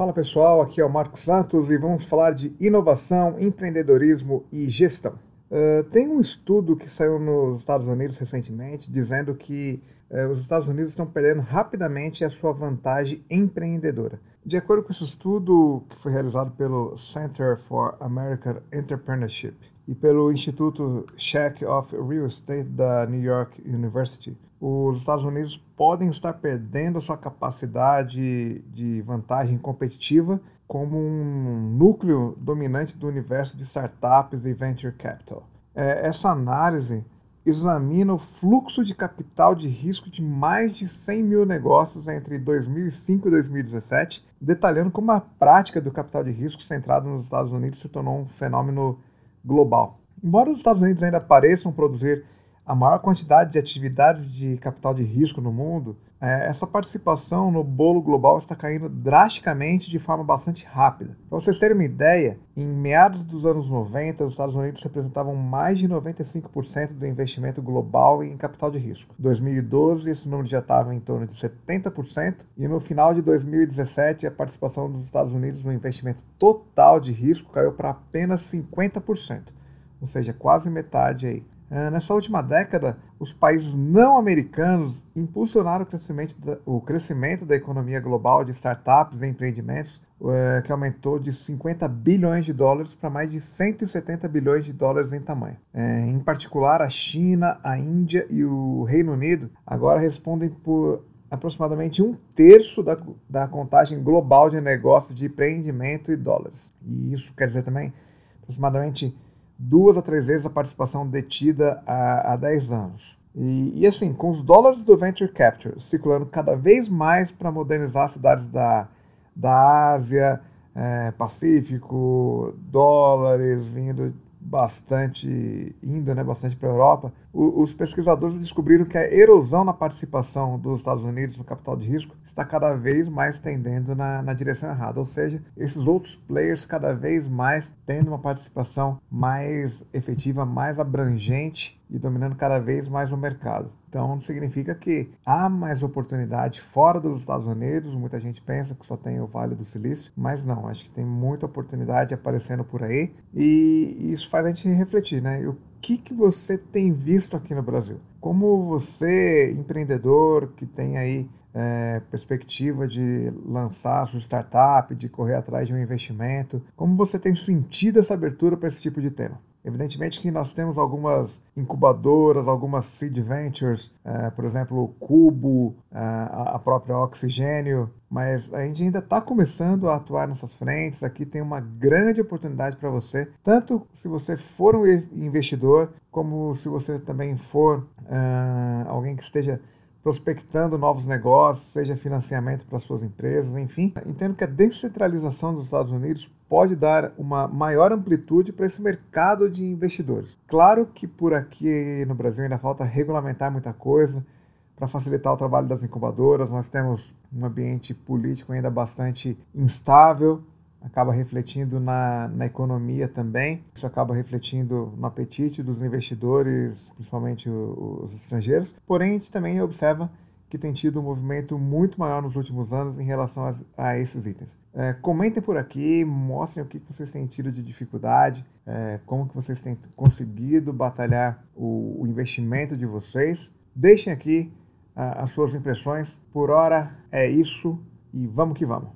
Fala pessoal, aqui é o Marco Santos e vamos falar de inovação, empreendedorismo e gestão. Uh, tem um estudo que saiu nos Estados Unidos recentemente dizendo que uh, os Estados Unidos estão perdendo rapidamente a sua vantagem empreendedora. De acordo com esse estudo que foi realizado pelo Center for American Entrepreneurship e pelo Instituto Check of Real Estate da New York University, os Estados Unidos podem estar perdendo sua capacidade de vantagem competitiva como um núcleo dominante do universo de startups e venture capital. É, essa análise examina o fluxo de capital de risco de mais de 100 mil negócios entre 2005 e 2017, detalhando como a prática do capital de risco centrado nos Estados Unidos se tornou um fenômeno global. Embora os Estados Unidos ainda pareçam produzir a maior quantidade de atividades de capital de risco no mundo, é, essa participação no bolo global está caindo drasticamente de forma bastante rápida. Para vocês terem uma ideia, em meados dos anos 90, os Estados Unidos representavam mais de 95% do investimento global em capital de risco. Em 2012, esse número já estava em torno de 70%, e no final de 2017, a participação dos Estados Unidos no investimento total de risco caiu para apenas 50%, ou seja, quase metade aí. Ah, nessa última década, os países não americanos impulsionaram o crescimento da, o crescimento da economia global de startups e empreendimentos, eh, que aumentou de 50 bilhões de dólares para mais de 170 bilhões de dólares em tamanho. Eh, em particular, a China, a Índia e o Reino Unido agora respondem por aproximadamente um terço da, da contagem global de negócios de empreendimento e dólares. E isso quer dizer também aproximadamente duas a três vezes a participação detida há, há 10 anos. E, e, assim, com os dólares do Venture Capital circulando cada vez mais para modernizar cidades da, da Ásia, é, Pacífico, dólares vindo bastante indo, né, bastante para a Europa, os pesquisadores descobriram que a erosão na participação dos Estados Unidos no capital de risco está cada vez mais tendendo na, na direção errada, ou seja, esses outros players cada vez mais tendo uma participação mais efetiva, mais abrangente e dominando cada vez mais o mercado. Então, significa que há mais oportunidade fora dos Estados Unidos. Muita gente pensa que só tem o Vale do Silício, mas não, acho que tem muita oportunidade aparecendo por aí e isso faz a gente refletir, né? o que, que você tem visto aqui no Brasil? Como você, empreendedor que tem aí é, perspectiva de lançar sua startup, de correr atrás de um investimento, como você tem sentido essa abertura para esse tipo de tema? Evidentemente que nós temos algumas incubadoras, algumas seed ventures, é, por exemplo, o Cubo, é, a própria Oxigênio, mas a gente ainda está começando a atuar nessas frentes. Aqui tem uma grande oportunidade para você, tanto se você for um investidor, como se você também for uh, alguém que esteja prospectando novos negócios, seja financiamento para suas empresas, enfim. Entendo que a descentralização dos Estados Unidos pode dar uma maior amplitude para esse mercado de investidores. Claro que por aqui no Brasil ainda falta regulamentar muita coisa para facilitar o trabalho das incubadoras. Nós temos um ambiente político ainda bastante instável, acaba refletindo na, na economia também. Isso acaba refletindo no apetite dos investidores, principalmente os, estrangeiros. Porém, a gente também observa que tem tido um movimento muito maior nos últimos anos em relação a, a esses itens. É, comentem por aqui, mostrem o que vocês têm tido de dificuldade, é, como que vocês têm conseguido batalhar o, o investimento de vocês. Deixem aqui as suas impressões. Por hora é isso e vamos que vamos.